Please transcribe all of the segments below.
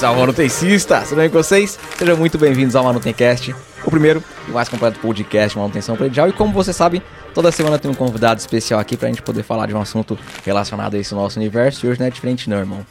Salve manutencista, tudo bem com vocês? Sejam muito bem-vindos ao Manutencast, o primeiro e mais completo podcast de manutenção predial. E como você sabe, toda semana tem um convidado especial aqui pra gente poder falar de um assunto relacionado a esse nosso universo. E hoje não é diferente não, irmão.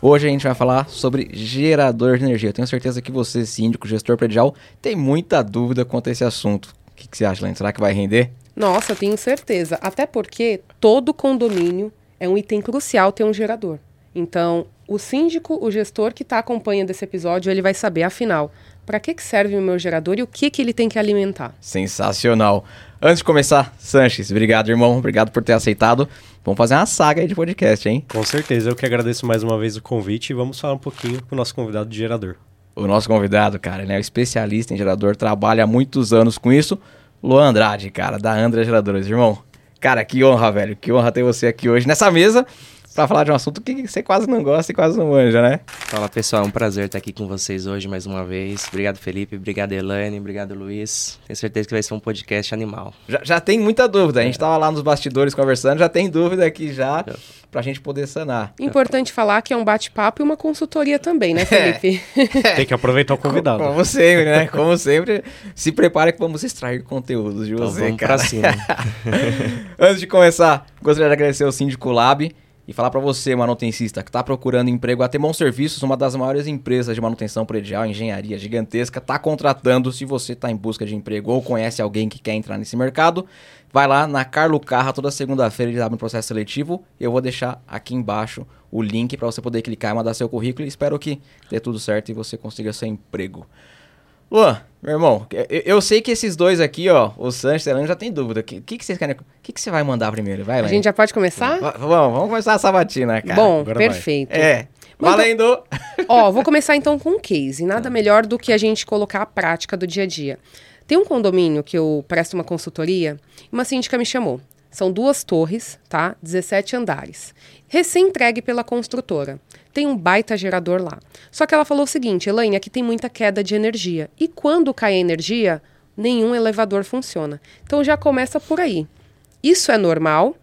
Hoje a gente vai falar sobre gerador de energia. Eu tenho certeza que você, síndico, gestor predial, tem muita dúvida quanto a esse assunto. O que, que você acha, Lene? Será que vai render? Nossa, eu tenho certeza. Até porque todo condomínio é um item crucial ter um gerador. Então, o síndico, o gestor que está acompanhando esse episódio, ele vai saber, afinal, para que, que serve o meu gerador e o que, que ele tem que alimentar. Sensacional. Antes de começar, Sanches, obrigado, irmão. Obrigado por ter aceitado. Vamos fazer uma saga aí de podcast, hein? Com certeza. Eu que agradeço mais uma vez o convite e vamos falar um pouquinho com o nosso convidado de gerador. O nosso convidado, cara, ele é um especialista em gerador, trabalha há muitos anos com isso. Luan Andrade, cara, da Andra Geradores. Irmão, cara, que honra, velho. Que honra ter você aqui hoje nessa mesa para falar de um assunto que você quase não gosta e quase não manja, né? Fala pessoal, é um prazer estar aqui com vocês hoje mais uma vez. Obrigado Felipe, obrigado Elaine, obrigado Luiz. Tenho certeza que vai ser um podcast animal. Já, já tem muita dúvida, a gente estava lá nos bastidores conversando, já tem dúvida aqui já para a gente poder sanar. Importante falar que é um bate-papo e uma consultoria também, né Felipe? É. tem que aproveitar o convidado. Como, como, sempre, né? Como sempre, se prepare que vamos extrair conteúdos de então, você, vamos cara. Pra cima. Antes de começar, gostaria de agradecer ao Síndico Lab e falar para você, manutencista, que está procurando emprego, a Temon Serviços, uma das maiores empresas de manutenção predial, engenharia gigantesca, está contratando. Se você está em busca de emprego ou conhece alguém que quer entrar nesse mercado, vai lá na Carlo Carra, toda segunda-feira eles abrem um processo seletivo. Eu vou deixar aqui embaixo o link para você poder clicar e mandar seu currículo. E espero que dê tudo certo e você consiga seu emprego. Luan, meu irmão, eu, sei que esses dois aqui, ó, o Sanches e a já tem dúvida. O que, que, que vocês querem? O que, que você vai mandar primeiro? Vai, A gente já pode começar? V vamos, vamos começar a sabatina, cara. Bom, Agora perfeito. Vai. É. Valendo! Ó, vou começar então com um case. Nada melhor do que a gente colocar a prática do dia a dia. Tem um condomínio que eu presto uma consultoria e uma síndica me chamou. São duas torres, tá? 17 andares. Recém-entregue pela construtora tem um baita gerador lá. Só que ela falou o seguinte, Elaine, aqui tem muita queda de energia. E quando cai a energia, nenhum elevador funciona. Então já começa por aí. Isso é normal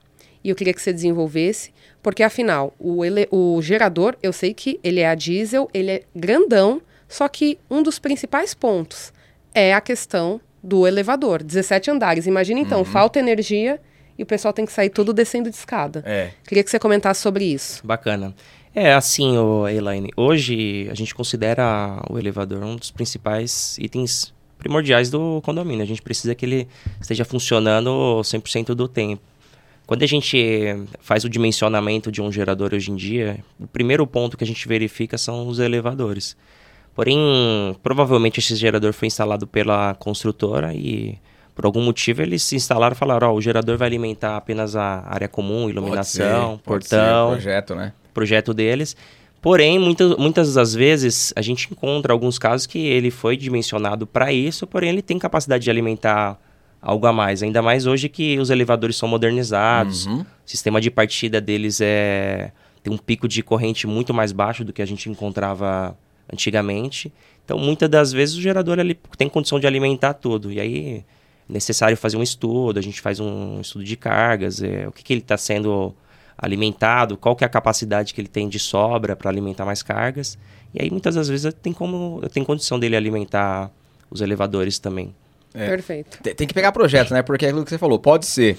e eu queria que você desenvolvesse, porque afinal, o, ele, o gerador, eu sei que ele é a diesel, ele é grandão, só que um dos principais pontos é a questão do elevador. 17 andares. Imagina então, uhum. falta energia e o pessoal tem que sair tudo descendo de escada. É. Queria que você comentasse sobre isso. Bacana. É assim, Elaine. Hoje a gente considera o elevador um dos principais itens primordiais do condomínio. A gente precisa que ele esteja funcionando 100% do tempo. Quando a gente faz o dimensionamento de um gerador hoje em dia, o primeiro ponto que a gente verifica são os elevadores. Porém, provavelmente esse gerador foi instalado pela construtora e por algum motivo eles se instalaram e falaram: ó, oh, o gerador vai alimentar apenas a área comum, iluminação, pode ser, portão. Pode ser, projeto, né? projeto deles. Porém, muitas, muitas das vezes a gente encontra alguns casos que ele foi dimensionado para isso, porém ele tem capacidade de alimentar algo a mais. Ainda mais hoje que os elevadores são modernizados, uhum. o sistema de partida deles é tem um pico de corrente muito mais baixo do que a gente encontrava antigamente. Então, muitas das vezes o gerador ele tem condição de alimentar tudo. E aí necessário fazer um estudo, a gente faz um estudo de cargas, é, o que, que ele está sendo alimentado, qual que é a capacidade que ele tem de sobra para alimentar mais cargas. E aí muitas das vezes tem como tem condição dele alimentar os elevadores também. É, Perfeito. Tem que pegar projeto, né? Porque é aquilo que você falou, pode ser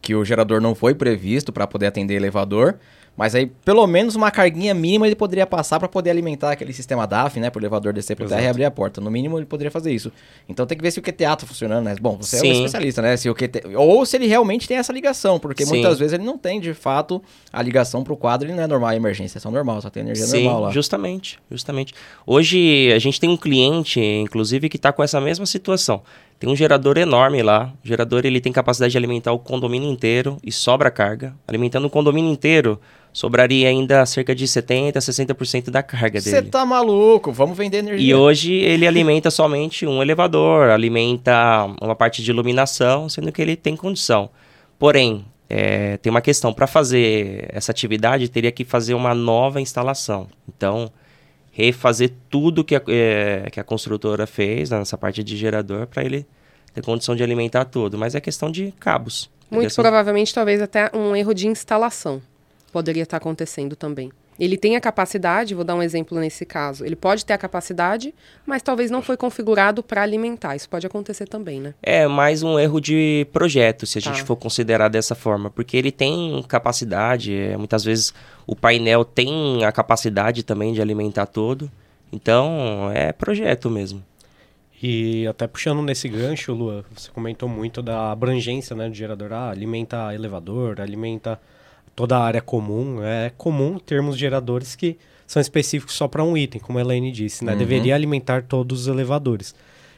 que o gerador não foi previsto para poder atender elevador, mas aí, pelo menos uma carguinha mínima ele poderia passar para poder alimentar aquele sistema DAF, né? Para o elevador descer para terra e abrir a porta. No mínimo, ele poderia fazer isso. Então tem que ver se o QTA tá funcionando, né? Bom, você Sim. é um especialista, né? Se o QTA... Ou se ele realmente tem essa ligação, porque Sim. muitas vezes ele não tem, de fato, a ligação para o quadro, ele não é normal, emergência, é só normal, só tem energia Sim, normal lá. justamente, justamente. Hoje, a gente tem um cliente, inclusive, que está com essa mesma situação. Tem um gerador enorme lá. O gerador ele tem capacidade de alimentar o condomínio inteiro e sobra carga. Alimentando o condomínio inteiro, sobraria ainda cerca de 70%, 60% da carga dele. Você tá maluco, vamos vender energia. E hoje ele alimenta somente um elevador, alimenta uma parte de iluminação, sendo que ele tem condição. Porém, é, tem uma questão, para fazer essa atividade teria que fazer uma nova instalação. Então, refazer tudo que a, é, que a construtora fez nessa parte de gerador para ele ter condição de alimentar tudo. Mas é questão de cabos. Muito provavelmente, talvez até um erro de instalação poderia estar acontecendo também. Ele tem a capacidade, vou dar um exemplo nesse caso, ele pode ter a capacidade, mas talvez não foi configurado para alimentar. Isso pode acontecer também, né? É mais um erro de projeto, se a Tá. gente for considerar dessa forma, porque ele tem capacidade, é, muitas vezes o painel tem a capacidade também de alimentar todo, então é projeto mesmo. E até puxando nesse gancho, Lua, você comentou muito da abrangência né, do gerador. Ah, alimenta elevador, alimenta toda a área comum. É comum termos geradores que são específicos só para um item, como a Elaine disse, né? Uhum. Deveria alimentar todos os elevadores.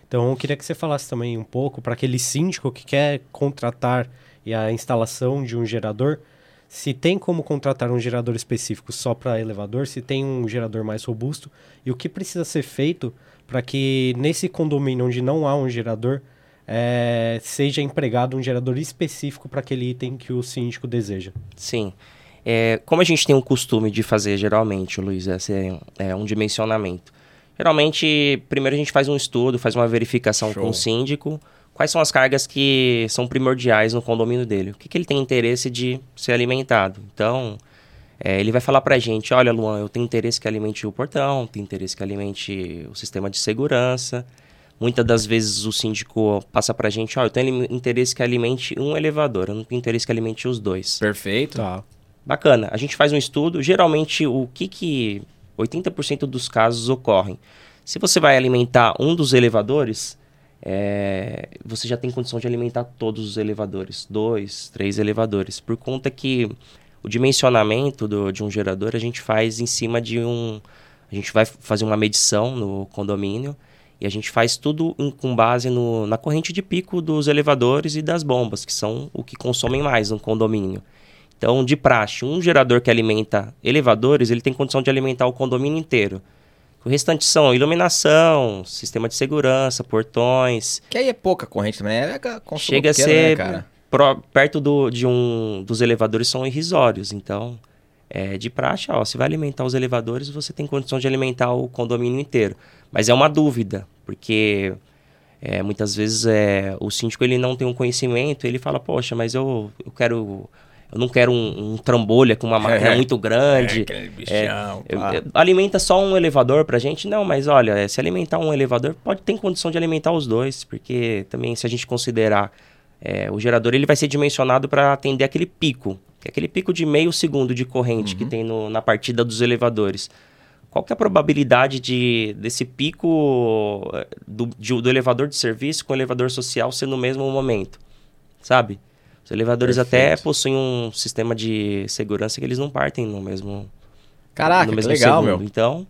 Então, eu queria que você falasse também um pouco para aquele síndico que quer contratar e a instalação de um gerador, se tem como contratar um gerador específico só para elevador, se tem um gerador mais robusto e o que precisa ser feito para que nesse condomínio onde não há um gerador eh, seja empregado um gerador específico para aquele item que o síndico deseja. Sim. É, como a gente tem um costume de fazer geralmente, Luiz, esse é, é um dimensionamento. Geralmente, primeiro a gente faz um estudo, faz uma verificação Show. com o síndico, quais são as cargas que são primordiais no condomínio dele, o que, que ele tem interesse de ser alimentado. Então, é, ele vai falar pra gente, olha Luan, eu tenho interesse que alimente o portão, tenho interesse que alimente o sistema de segurança. Muitas das vezes o síndico passa pra gente, ó, eu tenho interesse que alimente um elevador, eu não tenho interesse que alimente os dois. Perfeito. Tá. Bacana. A gente faz um estudo. Geralmente, o que que 80% dos casos ocorrem? Se você vai alimentar um dos elevadores, é, você já tem condição de alimentar todos os elevadores. Dois, três elevadores. Por conta que o dimensionamento do- de um gerador a gente faz em cima de um... A gente vai fazer uma medição no condomínio e a gente faz tudo em- com base no- na corrente de pico dos elevadores e das bombas, que são o que consomem mais no condomínio. Então, de praxe, um gerador que alimenta elevadores, ele tem condição de alimentar o condomínio inteiro. O restante são iluminação, sistema de segurança, portões. Que aí é pouca corrente também, né? É Chega a pequeno, ser né, pró- perto do, de um dos elevadores são irrisórios. Então, é, de praxe, ó, se vai alimentar os elevadores, você tem condição de alimentar o condomínio inteiro. Mas é uma dúvida, porque é, muitas vezes é, o síndico ele não tem um conhecimento, ele fala, poxa, mas eu, eu quero. Eu não quero um, um trambolha com uma máquina É. muito grande. É, aquele bichão, pá. eu- alimenta só um elevador pra gente? Não, mas olha, é, se alimentar um elevador, pode ter condição de alimentar os dois, porque também se a gente considerar é, o gerador, ele vai ser dimensionado para atender aquele pico, é aquele pico de meio segundo de corrente que tem no- na partida dos elevadores. Qual que é a probabilidade de desse pico eh, do, de- do elevador de serviço com o elevador social ser no mesmo momento? Sabe? Os elevadores até Perfeito. possuem um sistema de segurança que eles não partem no mesmo Caraca, no que mesmo legal, segundo. meu. Então,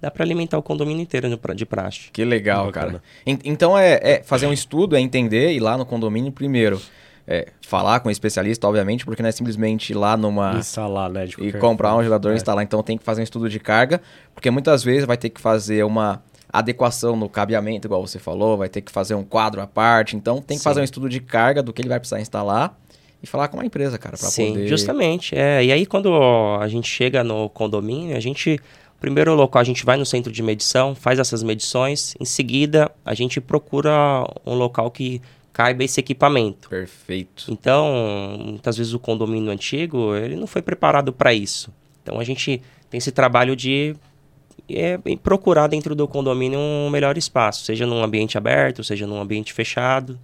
dá pra alimentar o condomínio inteiro de praxe. Que legal, cara. En- Então é, é fazer um estudo, é entender, ir lá no condomínio primeiro. É, falar com o especialista, obviamente, porque não é simplesmente ir lá numa. Instalar, né? de e comprar um gerador e É. instalar. Então tem que fazer um estudo de carga, porque muitas vezes vai ter que fazer uma adequação no cabeamento, igual você falou, vai ter que fazer um quadro à parte. Então tem que Sim. fazer um estudo de carga do que ele vai precisar instalar e falar com a empresa, cara, para Sim, poder. justamente. É, e aí, quando a gente chega no condomínio, a gente. Primeiro local, a gente vai no centro de medição, faz essas medições. Em seguida, a gente procura um local que caiba esse equipamento. Perfeito. Então, muitas vezes o condomínio antigo, ele não foi preparado para isso. Então, a gente tem esse trabalho de é, procurar dentro do condomínio um melhor espaço, seja num ambiente aberto, seja num ambiente fechado.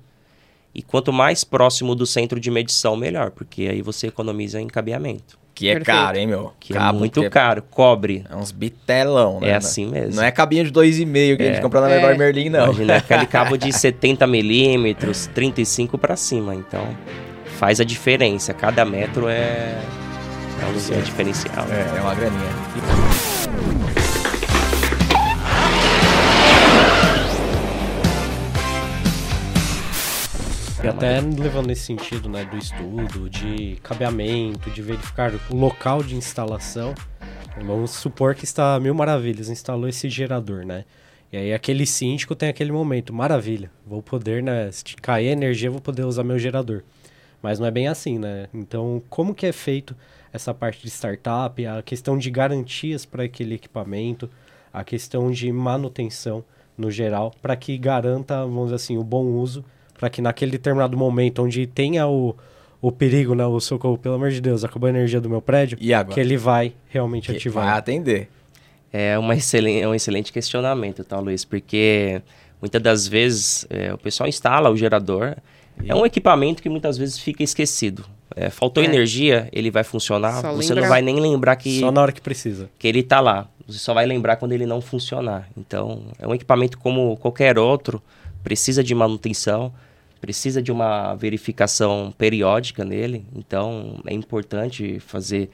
E quanto mais próximo do centro de medição, melhor, porque aí você economiza em cabeamento, Que é Perfeito. caro, hein, meu? que é Cabo, muito que caro. Cobre, É uns bitelão, né? é assim mesmo. Não é cabinho de 2,5 que a gente É. compra na É. Leroy Merlin, não. Imagina aquele cabo de 70 milímetros, 35 para cima. Então, faz a diferença. Cada metro é, é um é diferencial. É, é uma graninha. E até levando nesse sentido, né, do estudo, de cabeamento, de verificar o local de instalação, vamos supor que está mil maravilhas, instalou esse gerador, né? E aí aquele síndico tem aquele momento, maravilha, vou poder, né, se cair a energia, vou poder usar meu gerador. Mas não é bem assim, né? Então, como que é feito essa parte de startup, a questão de garantias para aquele equipamento, a questão de manutenção no geral, para que garanta, vamos dizer assim, o bom uso, para que naquele determinado momento onde tenha o, o perigo, né? O socorro, pelo amor de Deus, acabou a energia do meu prédio. E agora? Que ele vai realmente Que ativar. vai atender. É, uma excelente, é um excelente questionamento, tá, Luiz? Porque muitas das vezes é, o pessoal instala o gerador. É um equipamento que muitas vezes fica esquecido. É, faltou É. energia, ele vai funcionar. Só você lembra- não vai nem lembrar que, Só na hora que precisa. que ele tá lá. Você só vai lembrar quando ele não funcionar. Então, é um equipamento como qualquer outro, precisa de manutenção, precisa de uma verificação periódica nele. Então, é importante fazer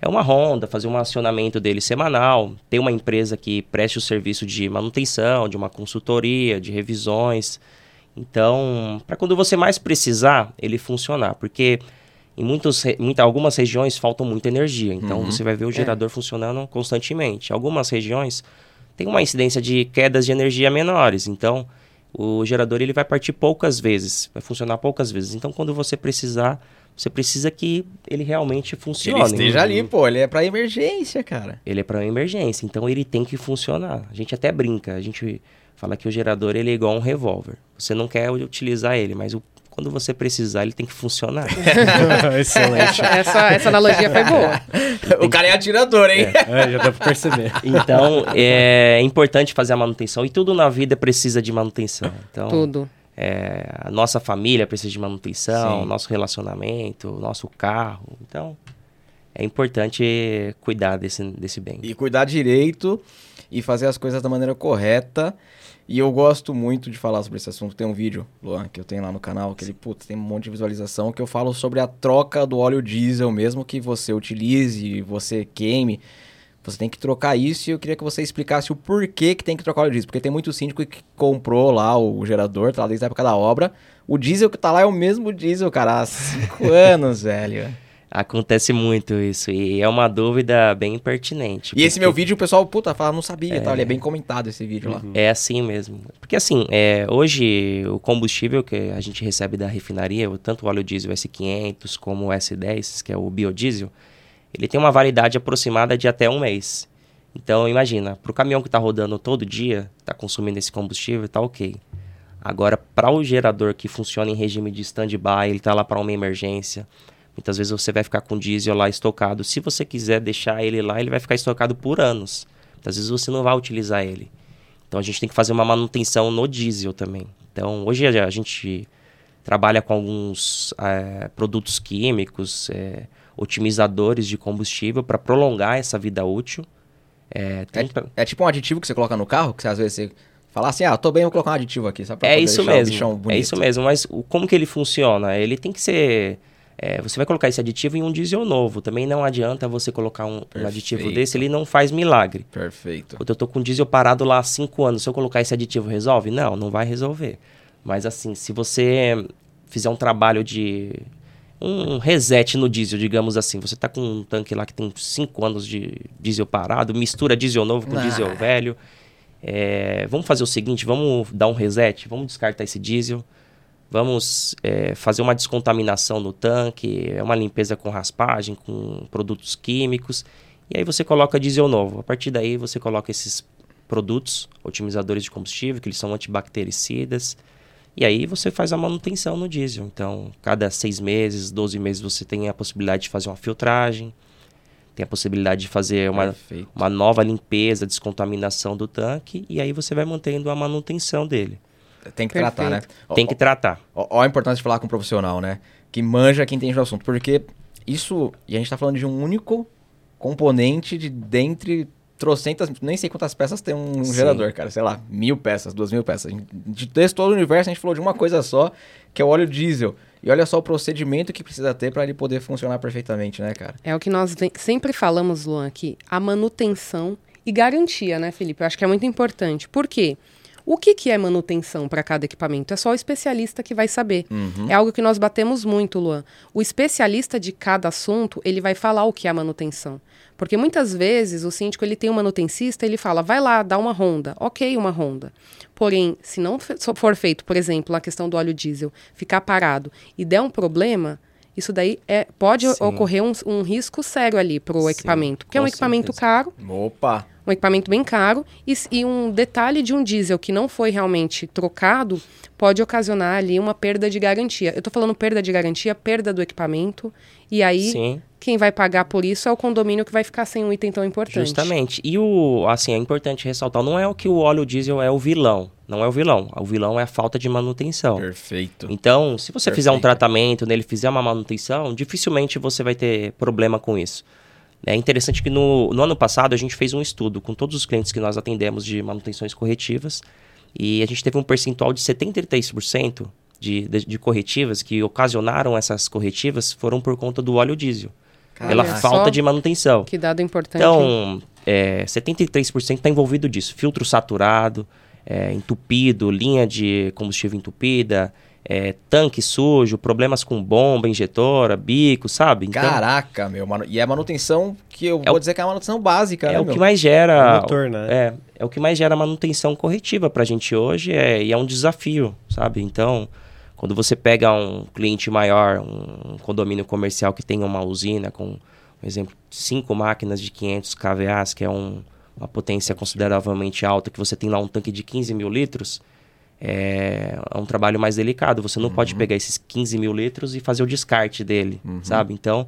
é uma ronda, fazer um acionamento dele semanal, ter uma empresa que preste o serviço de manutenção, de uma consultoria, de revisões. Então, para quando você mais precisar, ele funcionar, porque em muitos, muita, algumas regiões faltam muita energia, então Uhum. você vai ver o gerador funcionando constantemente. Algumas regiões têm uma incidência de quedas de energia menores, então o gerador ele vai partir poucas vezes, vai funcionar poucas vezes. Então, quando você precisar, você precisa que ele realmente funcione. ele esteja ali, pô. Ele é pra emergência, cara. Ele é para emergência, então ele tem que funcionar. A gente até brinca, a gente fala que o gerador ele é igual um revólver. Você não quer utilizar ele, mas o- quando você precisar, ele tem que funcionar. Excelente. Essa, essa, essa analogia foi boa. o cara é atirador, hein? É, já dá pra perceber. Então, é importante fazer a manutenção e tudo na vida precisa de manutenção. Então, Tudo. é, a nossa família precisa de manutenção, Sim. o nosso relacionamento, o nosso carro. Então, é importante cuidar desse, desse bem. E cuidar direito e fazer as coisas da maneira correta. E eu gosto muito de falar sobre esse assunto. Tem um vídeo, Luan, que eu tenho lá no canal, que ele, putz, tem um monte de visualização, que eu falo sobre a troca do óleo diesel, mesmo que você utilize, você queime. Você tem que trocar isso e eu queria que você explicasse o porquê que tem que trocar o óleo diesel. Porque tem muito síndico que comprou lá o gerador, tá lá desde a época da obra. O diesel que tá lá é o mesmo diesel, cara, há cinco anos, velho. Acontece muito isso e é uma dúvida bem pertinente. E esse porque- meu vídeo, o pessoal, puta, fala, não sabia, tá? Ele é bem comentado esse vídeo lá. É assim mesmo. Porque assim, é, hoje o combustível que a gente recebe da refinaria, tanto o óleo diesel S500 como o S10, que é o biodiesel, ele tem uma validade aproximada de até um mês. Então imagina, para o caminhão que está rodando todo dia, está consumindo esse combustível, tá ok. Agora, para o gerador que funciona em regime de stand-by, ele está lá para uma emergência. Muitas vezes você vai ficar com diesel lá estocado. Se você quiser deixar ele lá, ele vai ficar estocado por anos. Muitas vezes você não vai utilizar ele. Então a gente tem que fazer uma manutenção no diesel também. Então hoje a gente trabalha com alguns eh, produtos químicos, eh, otimizadores de combustível para prolongar essa vida útil. Tem pra- É tipo um aditivo que você coloca no carro, que você, às vezes você fala assim, ah, tô bem, vou colocar um aditivo aqui, só pra É isso mesmo. É isso mesmo. Mas o- como que ele funciona? Ele tem que ser. É, você vai colocar esse aditivo em um diesel novo. Também não adianta você colocar um, um aditivo desse, ele não faz milagre. Perfeito. Eu tô com diesel parado lá há 5 anos. Se eu colocar esse aditivo, resolve? Não, não vai resolver. Mas assim, se você fizer um trabalho de. Um reset no diesel, digamos assim. Você tá com um tanque lá que tem 5 anos de diesel parado, mistura diesel novo com Ah. diesel velho. É, vamos fazer o seguinte: vamos dar um reset, vamos descartar esse diesel. Vamos é, fazer uma descontaminação no tanque, é uma limpeza com raspagem, com produtos químicos. E aí você coloca diesel novo. A partir daí você coloca esses produtos, otimizadores de combustível, que eles são antibactericidas. E aí você faz a manutenção no diesel. Então, cada seis meses, 12 meses, você tem a possibilidade de fazer uma filtragem. Tem a possibilidade de fazer uma, Perfeito. uma nova limpeza, descontaminação do tanque. E aí você vai mantendo a manutenção dele. Tem que tratar, né? Tem que tratar. Ó, ó a importância de falar com um profissional, né? Que manja quem entende do assunto. Porque isso, e a gente tá falando de um único componente de dentre trocentas, nem sei quantas peças tem um Sim. gerador, cara. Sei lá, mil peças, duas mil peças. De desse todo o universo, a gente falou de uma coisa só, que é o óleo diesel. E olha só o procedimento que precisa ter para ele poder funcionar perfeitamente, né, cara? É o que nós sempre falamos, Luan, aqui. A manutenção e garantia, né, Felipe? Eu acho que é muito importante. Por quê? O que, que é manutenção para cada equipamento? É só o especialista que vai saber. É algo que nós batemos muito, Luan. O especialista de cada assunto, ele vai falar o que é manutenção. Porque muitas vezes o síndico ele tem um manutencista, ele fala, vai lá, dá uma ronda. Ok, uma ronda. Porém, se não for feito, por exemplo, a questão do óleo diesel, ficar parado e der um problema, isso daí é, pode Sim. ocorrer um, um risco sério ali para o equipamento. Porque é um equipamento certeza. caro, Opa! Um equipamento bem caro e, e, um detalhe de um diesel que não foi realmente trocado pode ocasionar ali uma perda de garantia. Eu estou falando perda de garantia, perda do equipamento e aí Sim. quem vai pagar por isso é o condomínio que vai ficar sem um item tão importante. Justamente. E o assim é importante ressaltar, não é o que o óleo diesel é o vilão, não é o vilão. O vilão é a falta de manutenção. Perfeito. Então, se você Perfeito. fizer um tratamento nele, fizer uma manutenção, dificilmente você vai ter problema com isso. É interessante que no, no ano passado a gente fez um estudo com todos os clientes que nós atendemos de manutenções corretivas e a gente teve um percentual de 73% de, de, de corretivas que ocasionaram essas corretivas foram por conta do óleo diesel. pela falta de manutenção. Que dado importante. Então, é, 73% está envolvido disso. Filtro saturado, é, entupido, linha de combustível entupida, é, tanque sujo, problemas com bomba, injetora, bico, sabe? Então, Caraca, meu, mano. E é manutenção que eu é vou o, dizer que é a manutenção básica, é né, o meu? que mais gera. É, motor, né? é, é o que mais gera manutenção corretiva pra gente hoje é, e é um desafio, sabe? Então, quando você pega um cliente maior, um condomínio comercial que tem uma usina com, por exemplo, cinco máquinas de 500 kVA, que é um, uma potência consideravelmente alta, que você tem lá um tanque de 15 mil litros é, é um trabalho mais delicado. Você não uhum. pode pegar esses 15 mil litros e fazer o descarte dele, uhum. sabe? Então,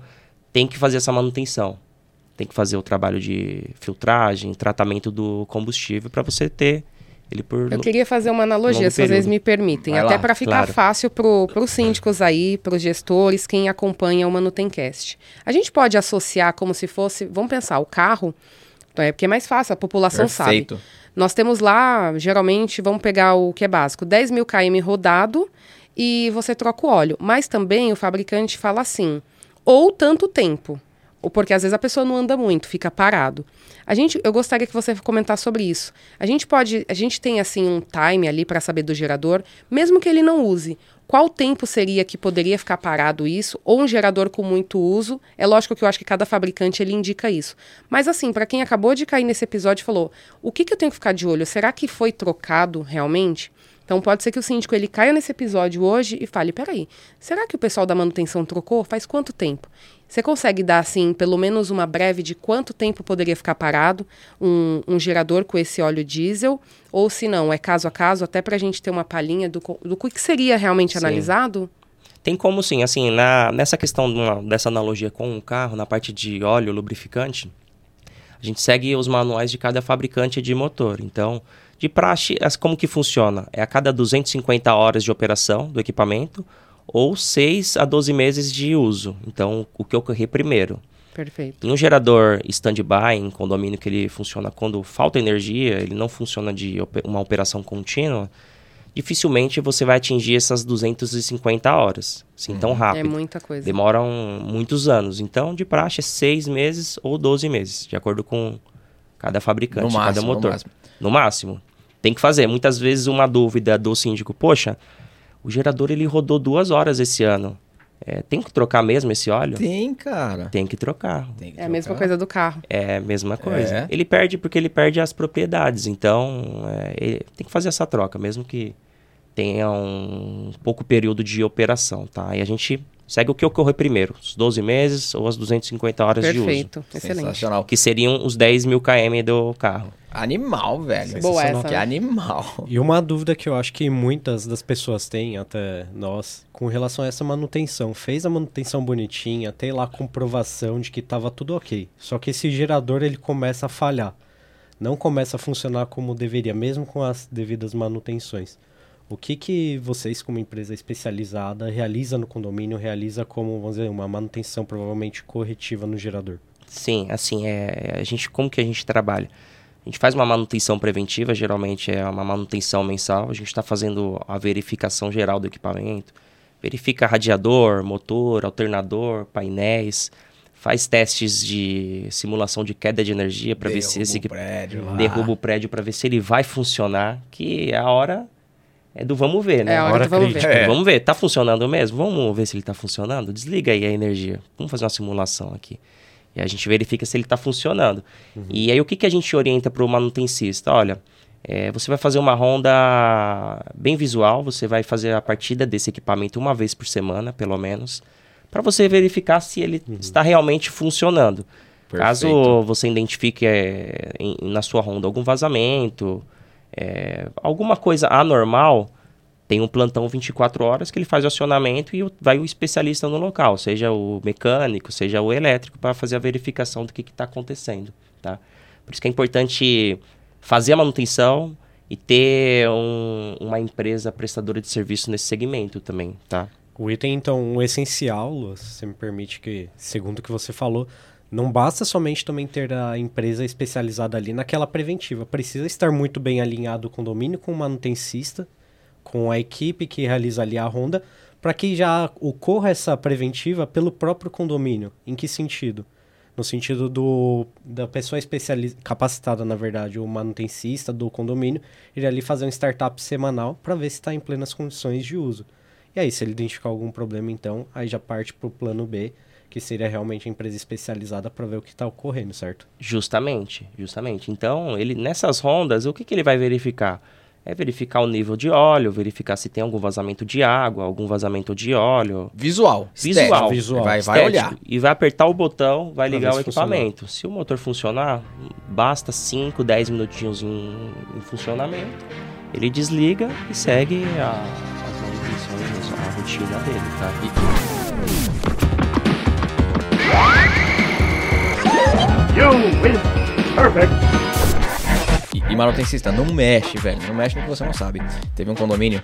tem que fazer essa manutenção. Tem que fazer o trabalho de filtragem, tratamento do combustível para você ter ele por Eu queria fazer uma analogia, se vocês me permitem, Vai até para ficar claro. fácil para os síndicos aí, para os gestores, quem acompanha o Manutencast. A gente pode associar como se fosse, vamos pensar, o carro, é porque é mais fácil, a população Perfeito. sabe. Nós temos lá, geralmente, vamos pegar o que é básico, 10 mil km rodado e você troca o óleo. Mas também o fabricante fala assim, ou tanto tempo. Ou porque às vezes a pessoa não anda muito, fica parado. A gente, eu gostaria que você comentasse sobre isso. A gente pode, a gente tem assim um time ali para saber do gerador, mesmo que ele não use. Qual tempo seria que poderia ficar parado isso? Ou um gerador com muito uso? É lógico que eu acho que cada fabricante ele indica isso. Mas assim, para quem acabou de cair nesse episódio falou, o que, que eu tenho que ficar de olho? Será que foi trocado realmente? Então pode ser que o síndico ele caia nesse episódio hoje e fale, peraí, será que o pessoal da manutenção trocou? Faz quanto tempo? Você consegue dar, assim, pelo menos uma breve de quanto tempo poderia ficar parado um, um gerador com esse óleo diesel? Ou se não, é caso a caso, até para a gente ter uma palhinha do, do que seria realmente sim. analisado? Tem como sim, assim, na, nessa questão de uma, dessa analogia com o carro, na parte de óleo lubrificante, a gente segue os manuais de cada fabricante de motor. Então, de praxe, como que funciona? É a cada 250 horas de operação do equipamento, ou 6 a 12 meses de uso. Então, o que ocorrer primeiro. Perfeito. Em um gerador stand-by, em condomínio que ele funciona quando falta energia, ele não funciona de uma operação contínua, dificilmente você vai atingir essas 250 horas, assim, tão uhum. rápido. É muita coisa. Demoram muitos anos. Então, de praxe, é 6 meses ou 12 meses, de acordo com cada fabricante, máximo, cada motor. No máximo. no máximo. Tem que fazer. Muitas vezes uma dúvida do síndico, poxa, o gerador ele rodou duas horas esse ano. É, tem que trocar mesmo esse óleo? Tem, cara. Tem que trocar. Tem que é trocar. a mesma coisa do carro. É a mesma coisa. É. Ele perde porque ele perde as propriedades. Então, é, tem que fazer essa troca, mesmo que tenha um pouco período de operação, tá? E a gente segue o que ocorreu primeiro, os 12 meses ou as 250 horas Perfeito. de uso. Perfeito, excelente. Que seriam os 10 mil km do carro. Animal, velho. Boa essa. Que animal. E uma dúvida que eu acho que muitas das pessoas têm, até nós, com relação a essa manutenção. Fez a manutenção bonitinha, tem lá a comprovação de que estava tudo ok. Só que esse gerador ele começa a falhar. Não começa a funcionar como deveria, mesmo com as devidas manutenções. O que, que vocês, como empresa especializada, realiza no condomínio, realiza como, vamos dizer, uma manutenção provavelmente corretiva no gerador? Sim, assim, é, a gente, como que a gente trabalha? A gente faz uma manutenção preventiva, geralmente é uma manutenção mensal. A gente está fazendo a verificação geral do equipamento. Verifica radiador, motor, alternador, painéis. Faz testes de simulação de queda de energia para ver se esse prédio derruba o prédio para ver se ele vai funcionar. Que é a hora é do vamos ver, né? É a hora, hora vamos ver. É. Vamos ver, tá funcionando mesmo? Vamos ver se ele tá funcionando? Desliga aí a energia. Vamos fazer uma simulação aqui. E a gente verifica se ele está funcionando. Uhum. E aí o que, que a gente orienta para o manutencista? Olha, é, você vai fazer uma ronda bem visual, você vai fazer a partida desse equipamento uma vez por semana, pelo menos, para você verificar se ele uhum. está realmente funcionando. Caso Perfeito. você identifique é, em- na sua Honda algum vazamento, é, alguma coisa anormal, tem um plantão 24 horas que ele faz o acionamento e vai o especialista no local, seja o mecânico, seja o elétrico, para fazer a verificação do que está acontecendo. Tá? Por isso que é importante fazer a manutenção e ter um- uma empresa prestadora de serviço nesse segmento também. Tá? O item, então, um essencial, Lu, se você me permite que, segundo o que você falou, não basta somente também ter a empresa especializada ali naquela preventiva. Precisa estar muito bem alinhado o condomínio com o manutencista, com a equipe que realiza ali a ronda, para que já ocorra essa preventiva pelo próprio condomínio. Em que sentido? No sentido do, da pessoa capacitada, na verdade, o manutencista do condomínio, ir ali fazer um startup semanal para ver se está em plenas condições de uso. E aí, se ele identificar algum problema, então, aí já parte para o plano B, que seria realmente a empresa especializada para ver o que está ocorrendo, certo? Justamente, justamente. Então, ele nessas rondas, o que, que ele vai verificar? É verificar o nível de óleo, verificar se tem algum vazamento de água, algum vazamento de óleo. Visual. Visual. estético. Visual. Vai, vai olhar. E vai apertar o botão, vai ligar o equipamento. Se o motor funcionar, basta 5, 10 minutinhos em, em funcionamento. Ele desliga e segue a, as manutenções, a rotina dele, tá? E, e manutencista, não mexe, velho. Não mexe no que você não sabe. Teve um condomínio,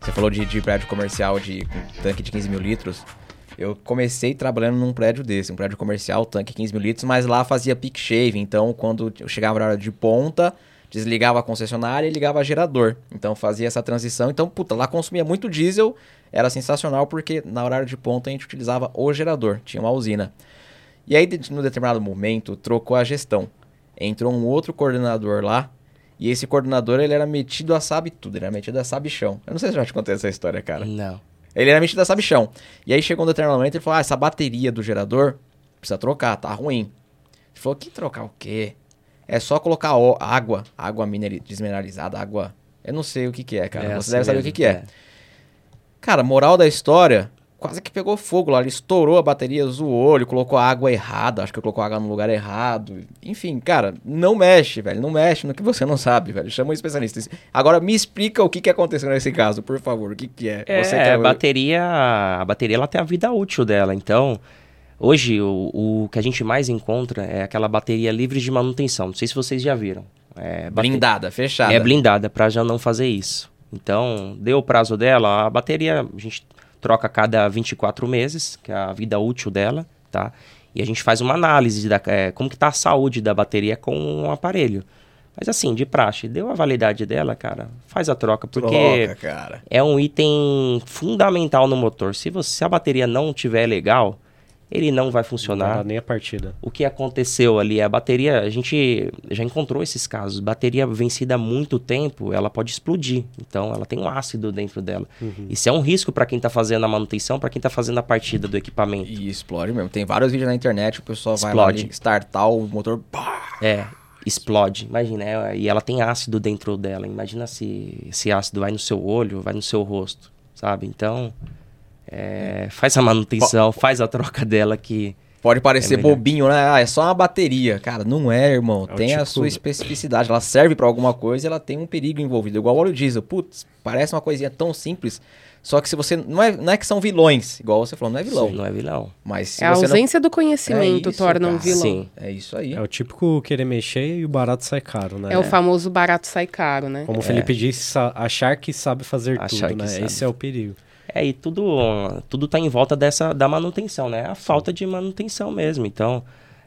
você falou de, de prédio comercial de com tanque de 15 mil litros. Eu comecei trabalhando num prédio desse, um prédio comercial, tanque 15 mil litros, mas lá fazia peak shave. Então, quando eu chegava na hora de ponta, desligava a concessionária e ligava gerador. Então, fazia essa transição. Então, puta, lá consumia muito diesel. Era sensacional porque na hora de ponta a gente utilizava o gerador, tinha uma usina. E aí, no determinado momento, trocou a gestão. Entrou um outro coordenador lá. E esse coordenador, ele era metido a sabe tudo. Ele era metido a sabichão. Eu não sei se eu já te contei essa história, cara. Não. Ele era metido a sabichão. E aí chegou um determinado momento, ele falou, ah, essa bateria do gerador precisa trocar, tá ruim. Ele falou, que trocar o quê? É só colocar ó- água, água desmineralizada, água... Eu não sei o que que é, cara. É Você deve saber o mesmo, que que é. Cara, moral da história, quase que pegou fogo lá. Ele estourou a bateria, zoou, ele colocou a água errada. Acho que colocou a água no lugar errado. Enfim, cara, não mexe, velho. Não mexe no que você não sabe, velho. Chama um especialista. Agora me explica o que, que aconteceu nesse caso, por favor. O que, que é? É, Você a bateria, a bateria ela tem a vida útil dela. Então, hoje o, o que a gente mais encontra é aquela bateria livre de manutenção. Não sei se vocês já viram. É, bate- Blindada, fechada. É blindada para já não fazer isso. Então, deu o prazo dela, a bateria a gente troca a cada 24 meses, que é a vida útil dela, tá? E a gente faz uma análise da é, como que tá a saúde da bateria com o aparelho. Mas assim, de praxe, deu a validade dela, cara, faz a troca, porque Troca, é um item fundamental no motor. Se, você, se a bateria não tiver legal, ele não vai Não funcionar. dá nem a partida. O que aconteceu ali? A bateria, a gente já encontrou esses casos. Bateria vencida há muito tempo, ela pode explodir. Então, ela tem um ácido dentro dela. Isso é um risco para quem está fazendo a manutenção, para quem está fazendo a partida do equipamento. E explode mesmo. Tem vários vídeos na internet, o pessoal vai lá Explode. ali, startar o motor. pá! É, explode. Imagina, é, e ela tem ácido dentro dela. Imagina se esse ácido vai no seu olho, vai no seu rosto, sabe? Então, é, faz a manutenção, faz a troca dela que... Pode parecer É bobinho, né? Ah, é só uma bateria. Cara, não é, irmão. É o tem a tipo- sua especificidade. Ela serve pra alguma coisa e ela tem um perigo envolvido. Igual óleo diesel. Putz, parece uma coisinha tão simples. Só que se você. Não é, não é que são vilões, igual você falou, não é vilão. Não é vilão. Mas se É a ausência do não. conhecimento É isso, torna um cara. vilão. Sim. É isso aí. É o típico querer mexer e o barato sai caro, né? É, o famoso barato sai caro, né? Como o Felipe disse, achar que sabe fazer Achar tudo, né? sabe. Esse é o perigo. É, e tudo, tudo tá em volta dessa da manutenção, né? A falta de manutenção mesmo. Então,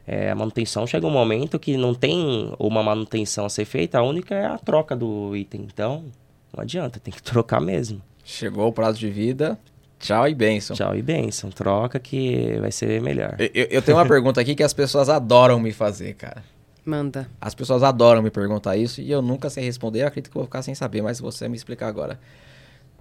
é, a manutenção chega um momento que não tem uma manutenção a ser feita, a única é a troca do item. Então, não adianta, tem que trocar mesmo. Chegou o prazo de vida. Tchau e benção. Tchau e benção, troca que vai ser melhor. Eu, eu- tenho uma pergunta aqui que as pessoas adoram me fazer, cara. Manda. As pessoas adoram me perguntar isso e eu nunca sei responder. Eu acredito que eu vou ficar sem saber, mas você me explicar agora.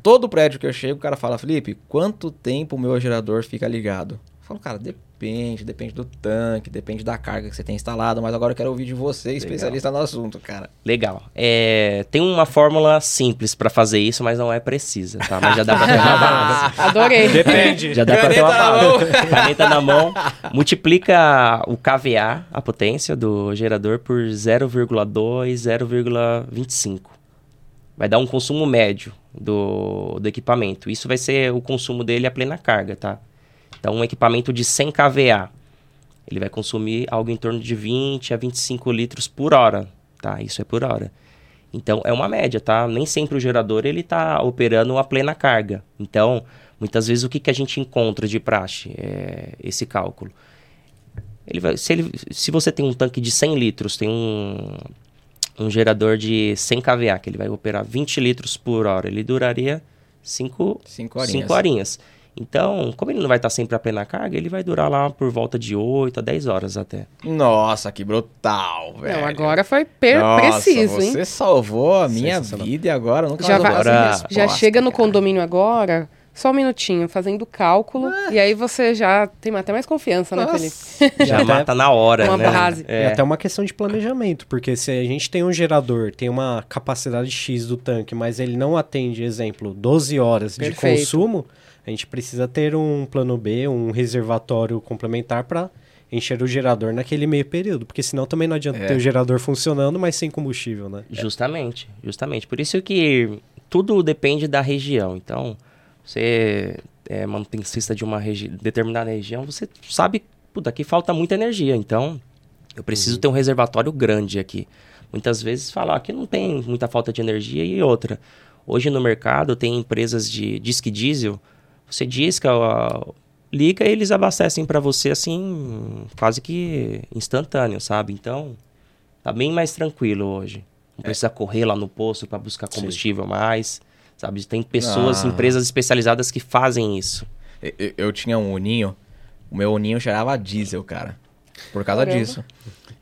Todo prédio que eu chego, o cara fala, Felipe, quanto tempo o meu gerador fica ligado? Eu falo, cara, depende, depende do tanque, depende da carga que você tem instalado, mas agora eu quero ouvir de você, especialista no assunto, cara. Legal. É, tem uma fórmula simples para fazer isso, mas não é precisa, tá? Mas já dá pra ter uma base. Adorei. Depende. Já dá pra ter uma base. Caneta na mão. Multiplica o KVA, a potência do gerador, por 0,2, 0,25. Vai dar um consumo médio do, do equipamento. Isso vai ser o consumo dele a plena carga, tá? Então, um equipamento de 100 kVA, ele vai consumir algo em torno de 20 a 25 litros por hora, tá? Isso é por hora. Então, é uma média, tá? Nem sempre o gerador ele está operando a plena carga. Então, muitas vezes o que, que a gente encontra de praxe? É esse cálculo. Ele vai, se, ele, se você tem um tanque de 100 litros, tem um, um gerador de 100 kVA, que ele vai operar 20 litros por hora, ele duraria 5 Cinco horinhas. cinco horinhas. Então, como ele não vai estar sempre a plena carga, ele vai durar lá por volta de 8 a 10 horas até. Nossa, que brutal, velho. Não, agora foi per- Nossa, preciso, hein? você salvou a minha vida e agora nunca Já, mais vai- Agora- já chega no condomínio agora, só um minutinho, fazendo cálculo, e aí você já tem até mais confiança, né, Felipe? Nossa. Já mata na hora, Uma né? base. É É. até uma questão de planejamento, porque se a gente tem um gerador, tem uma capacidade X do tanque, mas ele não atende, exemplo, 12 horas Perfeito. de consumo, a gente precisa ter um plano B, um reservatório complementar para encher o gerador naquele meio período, porque senão também não adianta É. ter o gerador funcionando, mas sem combustível, né? Justamente, justamente. Por isso que tudo depende da região. Então, você é manutencista de uma regi determinada região, você sabe, puta, aqui falta muita energia. Então, eu preciso ter um reservatório grande aqui. Muitas vezes falam, aqui não tem muita falta de energia e outra. Hoje no mercado tem empresas de disque diesel, você disca, ó, liga e eles abastecem para você assim, quase que instantâneo, sabe? Então, tá bem mais tranquilo hoje. Não precisa correr lá no posto para buscar combustível mais, sabe? Tem pessoas, Ah. empresas especializadas que fazem isso. Eu, eu- tinha um uninho, o meu uninho cheirava a diesel, cara. Por causa Caramba. disso.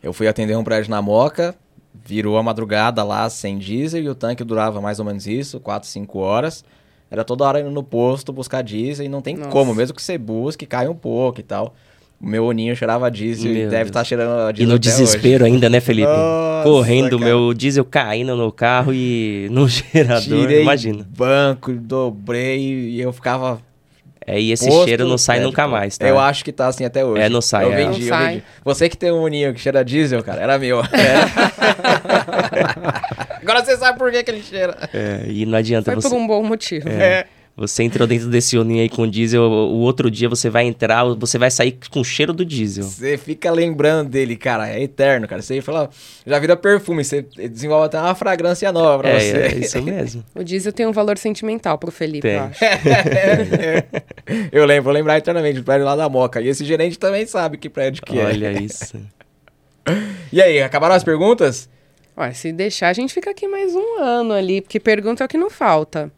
Eu fui atender um prédio na Moca, virou a madrugada lá sem diesel e o tanque durava mais ou menos isso, 4, 5 horas. Era toda hora indo no posto buscar diesel e não tem Nossa. como, mesmo que você busque, cai um pouco e tal. O meu uninho cheirava a diesel e Meu deve Deus. estar cheirando a E diesel no até hoje. desespero ainda, né, Felipe? Nossa, Correndo, cara. meu diesel caindo no carro e no gerador, Tirei imagina. banco, dobrei e eu ficava É, e esse Posto cheiro não sai médico. nunca mais, tá? Eu acho que tá assim até hoje. É, não sai, Eu é. vendi, Não eu sai. vendi. Você que tem um uninho que cheira diesel, cara, era meu. Agora você sabe por que, que ele cheira. É, e não adianta Foi você... por um bom motivo. É. Você entrou dentro desse uninho aí com diesel, o outro dia você vai entrar, você vai sair com o cheiro do diesel. Você fica lembrando dele, cara. É eterno, cara. Você fala, já vira perfume. Você desenvolve até uma fragrância nova pra É, você. é isso mesmo. O diesel tem um valor sentimental pro Felipe, Tem. eu acho. eu lembro, vou lembrar eternamente do prédio lá da Moca. E esse gerente também sabe que prédio que é. Olha isso. E aí, acabaram as perguntas? Olha, se deixar, a gente fica aqui mais um ano ali, porque pergunta é o que não falta.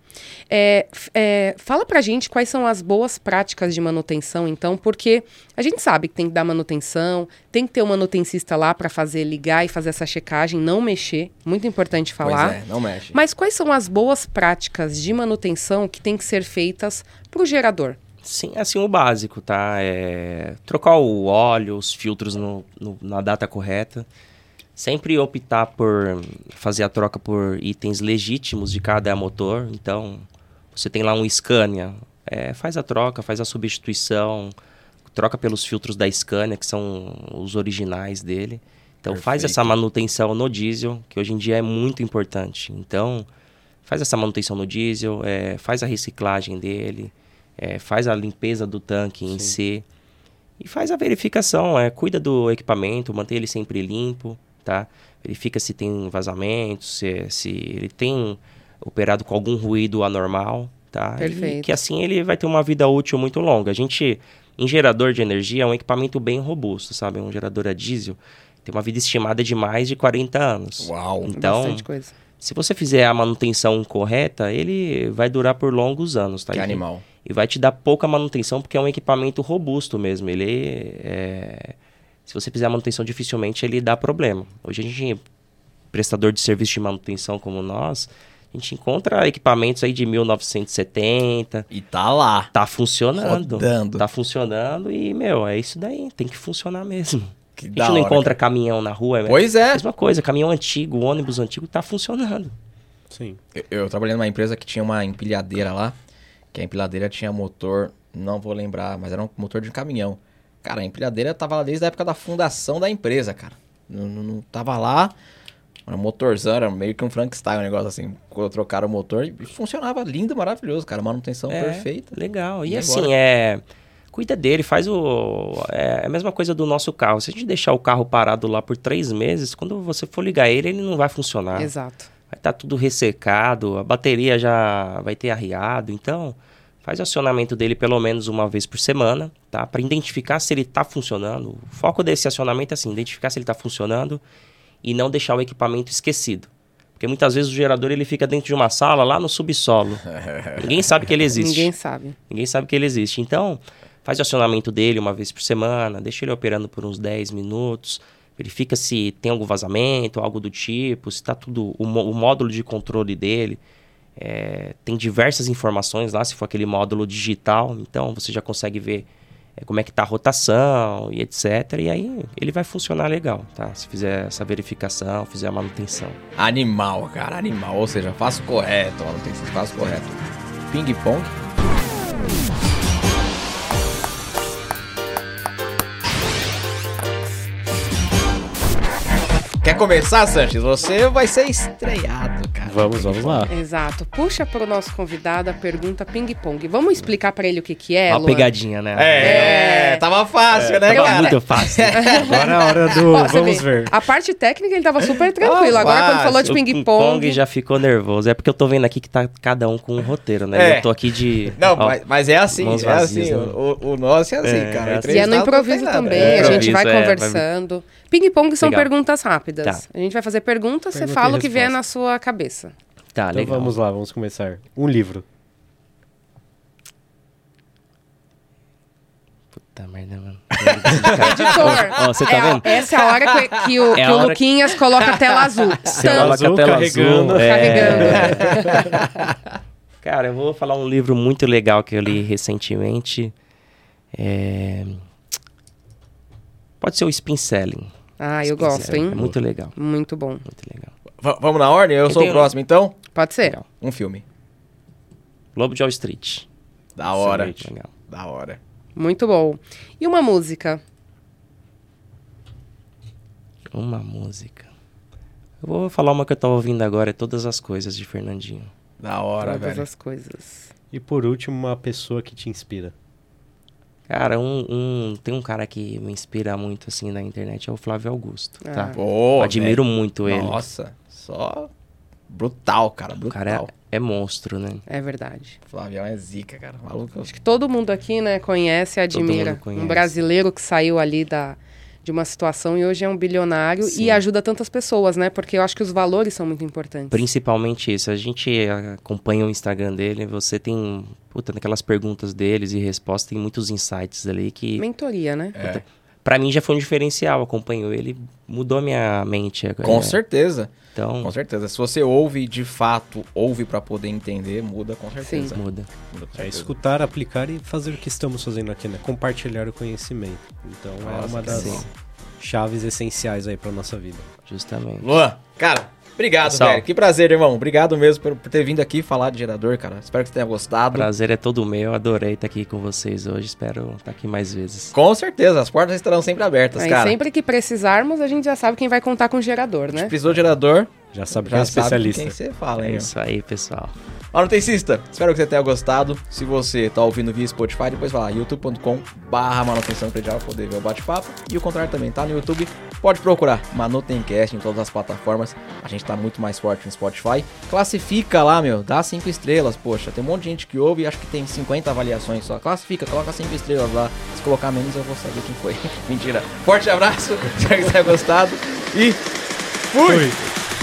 É, é, fala pra gente quais são as boas práticas de manutenção, então, porque a gente sabe que tem que dar manutenção, tem que ter um manutencista lá pra fazer ligar e fazer essa checagem, não mexer, muito importante falar. Pois é, não mexe. Mas quais são as boas práticas de manutenção que tem que ser feitas pro gerador? Sim, assim, o básico, tá? É trocar o óleo, os filtros no- no- na data correta. Sempre optar por fazer a troca por itens legítimos de cada motor. Então, você tem lá um Scania, é, faz a troca, faz a substituição, troca pelos filtros da Scania, que são os originais dele. Então, faz Perfeito. essa manutenção no diesel, que hoje em dia é muito importante. Então, faz essa manutenção no diesel, é, faz a reciclagem dele, é, faz a limpeza do tanque em si e faz a verificação, é, cuida do equipamento, mantém ele sempre limpo, tá? Verifica se tem vazamento, se, se ele tem operado com algum ruído anormal, tá? E Perfeito. que assim ele vai ter uma vida útil muito longa. A gente, em gerador de energia, é um equipamento bem robusto, sabe? Um gerador a diesel tem uma vida estimada de mais de 40 anos. Uau. Então, Bastante coisa. se você fizer a manutenção correta, ele vai durar por longos anos, tá? Que E- animal. E vai te dar pouca manutenção, porque é um equipamento robusto mesmo. Ele é... Se você fizer a manutenção, dificilmente ele dá problema. Hoje a gente, prestador de serviço de manutenção como nós, A gente encontra equipamentos aí de 1970. E tá lá. Tá funcionando. Rodando. Tá funcionando e, meu, é isso daí. Tem que funcionar mesmo. Que A gente não hora, encontra caminhão na rua. é Pois é. a mesma coisa. Caminhão antigo, ônibus antigo tá funcionando. Sim. Eu, eu trabalhei numa empresa que tinha uma empilhadeira lá, que a empilhadeira tinha motor, não vou lembrar, mas era um motor de caminhão. Cara, a empilhadeira tava lá desde a época da fundação da empresa, cara. Não, não, não tava lá, era um motorzão, era meio que um Frankenstein, um negócio assim. Quando trocaram o motor e funcionava lindo, maravilhoso, cara. Manutenção É, perfeita. Legal. E, E assim, agora? é. Cuida dele, faz o. É a mesma coisa do nosso carro. Se a gente deixar o carro parado lá por três meses, quando você for ligar ele, ele não vai funcionar. Exato. Vai estar tudo ressecado, a bateria já vai ter arriado. Então, faz o acionamento dele pelo menos uma vez por semana, tá? Para identificar se ele está funcionando. O foco desse acionamento é assim, identificar se ele está funcionando e não deixar o equipamento esquecido. Porque muitas vezes o gerador ele fica dentro de uma sala lá no subsolo. Ninguém sabe que ele existe. Ninguém sabe. Ninguém sabe que ele existe. Então, faz o acionamento dele uma vez por semana, deixa ele operando por uns 10 minutos, verifica se tem algum vazamento, algo do tipo, se está tudo. O, o módulo de controle dele. É, tem diversas informações lá, se for aquele módulo digital, então você já consegue ver é, como é que está a rotação e etc. E aí ele vai funcionar legal, tá? Se fizer essa verificação, fizer a manutenção. Animal, cara, animal. Ou seja, faço correto, manutenção, faço correto. Ping-pong. Quer começar, Sanches? Você vai ser estreado. Vamos, vamos lá. Exato. Puxa para o nosso convidado a pergunta ping-pong. Vamos explicar para ele o que, que é, Uma Luan? pegadinha, né? É, É. tava fácil, né, Eu- cara? Muito fácil. Agora é a hora do Ó, vamos vê, ver. A parte técnica ele tava super tranquilo. Ah, Agora, quando falou de O ping-pong. já ficou nervoso. É porque eu tô vendo aqui que tá cada um com um roteiro, né? É. Eu tô aqui de. Não, ó, mas, mas é assim, é vazias, assim. né? O, o nosso é assim, É, cara. é assim. E é no improviso também, É. a gente é, vai- conversando. Ping-pong são Legal. perguntas rápidas. Tá. A gente vai fazer perguntas, você Pergunta fala e o que vier na sua cabeça. Tá, Então legal. vamos lá, vamos começar. Um livro. Puta merda, mano. Editor, Ó, você tá é a- vendo? essa é a hora que, que o, É que o hora Luquinhas coloca a tela azul. Você coloca a tela carregando. azul. é. Carregando. Cara, eu vou falar um livro muito legal que eu li recentemente. É... Pode ser o Spin Selling. Ah, eu Spin gosto, Selling. hein? É muito legal, Muito bom. muito legal. V- vamos na ordem? Eu, Eu sou o tenho- próximo, então? Pode ser. Legal. Um filme. Lobo de Wall Street. Da hora. Excelente, Legal. Da hora. Muito bom. E uma música? Uma música. Eu vou falar uma que eu tô ouvindo agora, é Todas as Coisas, de Fernandinho. Da hora, Todas velho. as coisas. E por último, uma pessoa que te inspira. Cara, um, um- tem um cara que me inspira muito, assim, na internet, é o Flávio Augusto, Ah. tá? Pô, Admiro muito ele. Nossa, só brutal, cara. O Brutal. cara é, é monstro, né? É verdade. Flavião é zica, cara. Maluco. Acho que todo mundo aqui, né, conhece e Todo admira. mundo conhece. Um brasileiro que saiu ali da, de uma situação e hoje é um bilionário Sim. e ajuda tantas pessoas, né? Porque eu acho que os valores são muito importantes. Principalmente isso. A gente acompanha o Instagram dele, você tem, puta, naquelas perguntas deles e respostas, tem muitos insights ali que, Mentoria, né? É, pra mim, já foi um diferencial. Acompanho ele, mudou minha mente. com É, certeza. Então, Com certeza. Se você ouve de fato, ouve pra poder entender, muda com certeza. muda. Muda com É certeza. escutar, aplicar e fazer o que estamos fazendo aqui, né? Compartilhar o conhecimento. Então é Nossa, uma que das sim. chaves essenciais aí pra nossa vida. Justamente. Luan, cara, obrigado, Pessoal. velho. Que prazer, irmão. Obrigado mesmo por, por ter vindo aqui falar de gerador, cara. Espero que você tenha gostado. prazer é todo meu. Adorei estar aqui com vocês hoje. Espero estar aqui mais vezes. Com certeza, as portas estarão sempre abertas, Aí cara. sempre que precisarmos, a gente já sabe quem vai contar com o gerador, né? Precisou de gerador, Já sabe já é sabe com especialista. quem você fala, hein? É isso aí, pessoal. Manutencista, espero que você tenha gostado. Se você tá ouvindo via Spotify, depois vai lá, youtube.com barra manutenção predial, pra poder ver o bate-papo. E o contrário também, tá no YouTube. Pode procurar Manutencast em todas as plataformas. A gente tá muito mais forte no Spotify. Classifica lá, meu, dá cinco estrelas. Poxa, tem um monte de gente que ouve acho que tem 50 avaliações só. Classifica, coloca cinco estrelas lá. Se colocar menos, eu vou saber quem foi. Mentira. Forte abraço, espero que você tenha gostado. E fui! Fui.